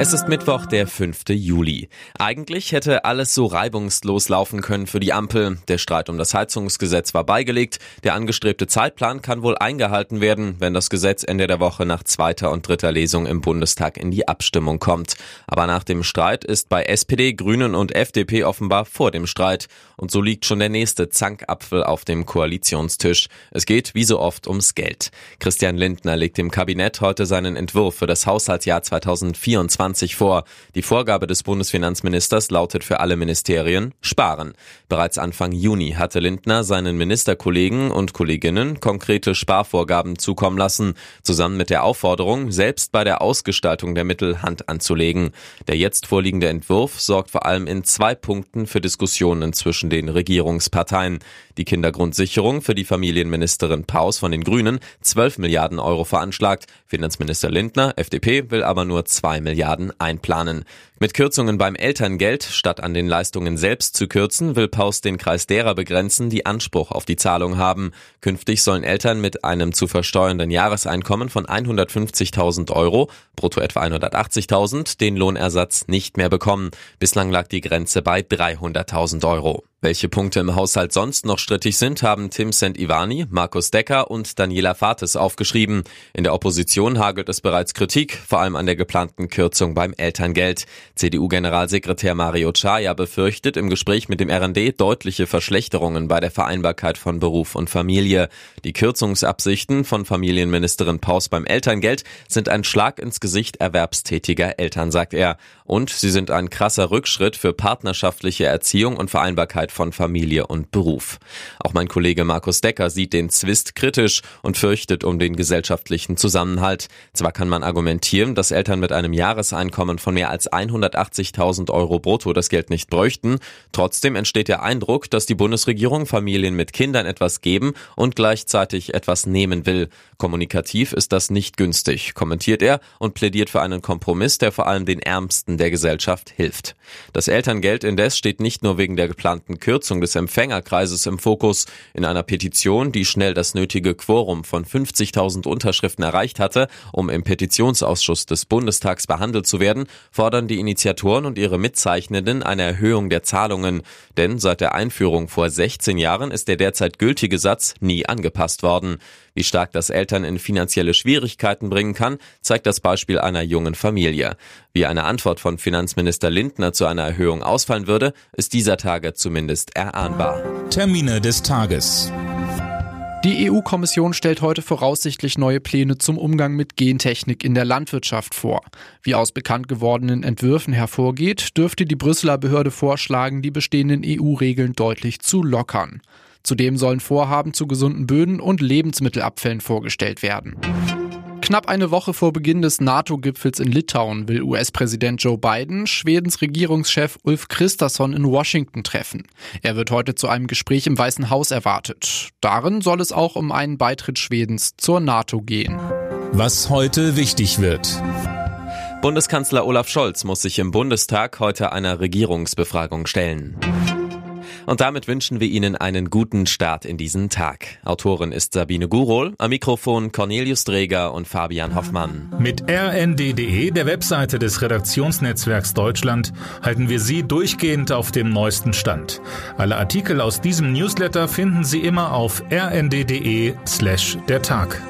Es ist Mittwoch, der 5. Juli. Eigentlich hätte alles so reibungslos laufen können für die Ampel. Der Streit um das Heizungsgesetz war beigelegt. Der angestrebte Zeitplan kann wohl eingehalten werden, wenn das Gesetz Ende der Woche nach zweiter und dritter Lesung im Bundestag in die Abstimmung kommt. Aber nach dem Streit ist bei SPD, Grünen und FDP offenbar vor dem Streit. Und so liegt schon der nächste Zankapfel auf dem Koalitionstisch. Es geht wie so oft ums Geld. Christian Lindner legt dem Kabinett heute seinen Entwurf für das Haushaltsjahr 2024 2020 vor. Die Vorgabe des Bundesfinanzministers lautet für alle Ministerien sparen. Bereits Anfang Juni hatte Lindner seinen Ministerkollegen und Kolleginnen konkrete Sparvorgaben zukommen lassen, zusammen mit der Aufforderung, selbst bei der Ausgestaltung der Mittel Hand anzulegen. Der jetzt vorliegende Entwurf sorgt vor allem in zwei Punkten für Diskussionen zwischen den Regierungsparteien. Die Kindergrundsicherung für die Familienministerin Paus von den Grünen 12 Milliarden Euro veranschlagt. Finanzminister Lindner, FDP, will aber nur 2 Milliarden Milliarden einplanen. Mit Kürzungen beim Elterngeld, statt an den Leistungen selbst zu kürzen, will Paus den Kreis derer begrenzen, die Anspruch auf die Zahlung haben. Künftig sollen Eltern mit einem zu versteuernden Jahreseinkommen von 150.000 Euro, brutto etwa 180.000, den Lohnersatz nicht mehr bekommen. Bislang lag die Grenze bei 300.000 Euro. Welche Punkte im Haushalt sonst noch strittig sind, haben Tim St-Ivani, Markus Decker und Daniela Fates aufgeschrieben. In der Opposition hagelt es bereits Kritik, vor allem an der geplanten Kürzung beim Elterngeld. CDU-Generalsekretär Mario Chaya befürchtet im Gespräch mit dem RND deutliche Verschlechterungen bei der Vereinbarkeit von Beruf und Familie. Die Kürzungsabsichten von Familienministerin Paus beim Elterngeld sind ein Schlag ins Gesicht erwerbstätiger Eltern, sagt er. Und sie sind ein krasser Rückschritt für partnerschaftliche Erziehung und Vereinbarkeit Vereinbarkeit von Familie und Beruf. Auch mein Kollege Markus Decker sieht den Zwist kritisch und fürchtet um den gesellschaftlichen Zusammenhalt. Zwar kann man argumentieren, dass Eltern mit einem Jahreseinkommen von mehr als 180.000 Euro brutto das Geld nicht bräuchten, trotzdem entsteht der Eindruck, dass die Bundesregierung Familien mit Kindern etwas geben und gleichzeitig etwas nehmen will. Kommunikativ ist das nicht günstig, kommentiert er und plädiert für einen Kompromiss, der vor allem den Ärmsten der Gesellschaft hilft. Das Elterngeld indes steht nicht nur wegen der geplanten Kürzung des Empfängerkreises im Fokus. In einer Petition, die schnell das nötige Quorum von 50.000 Unterschriften erreicht hatte, um im Petitionsausschuss des Bundestags behandelt zu werden, fordern die Initiatoren und ihre Mitzeichnenden eine Erhöhung der Zahlungen. Denn seit der Einführung vor 16 Jahren ist der derzeit gültige Satz nie angepasst worden. Wie stark das Eltern in finanzielle Schwierigkeiten bringen kann, zeigt das Beispiel einer jungen Familie. Wie eine Antwort von Finanzminister Lindner zu einer Erhöhung ausfallen würde, ist dieser Tage zumindest erahnbar. Termine des Tages. Die EU-Kommission stellt heute voraussichtlich neue Pläne zum Umgang mit Gentechnik in der Landwirtschaft vor. Wie aus bekannt gewordenen Entwürfen hervorgeht, dürfte die Brüsseler Behörde vorschlagen, die bestehenden EU-Regeln deutlich zu lockern. Zudem sollen Vorhaben zu gesunden Böden und Lebensmittelabfällen vorgestellt werden. Knapp eine Woche vor Beginn des NATO-Gipfels in Litauen will US-Präsident Joe Biden Schwedens Regierungschef Ulf Christasson in Washington treffen. Er wird heute zu einem Gespräch im Weißen Haus erwartet. Darin soll es auch um einen Beitritt Schwedens zur NATO gehen. Was heute wichtig wird. Bundeskanzler Olaf Scholz muss sich im Bundestag heute einer Regierungsbefragung stellen. Und damit wünschen wir Ihnen einen guten Start in diesen Tag. Autorin ist Sabine Gurol, am Mikrofon Cornelius Dreger und Fabian Hoffmann. Mit rnd.de, der Webseite des Redaktionsnetzwerks Deutschland, halten wir Sie durchgehend auf dem neuesten Stand. Alle Artikel aus diesem Newsletter finden Sie immer auf rnd.de slash der Tag.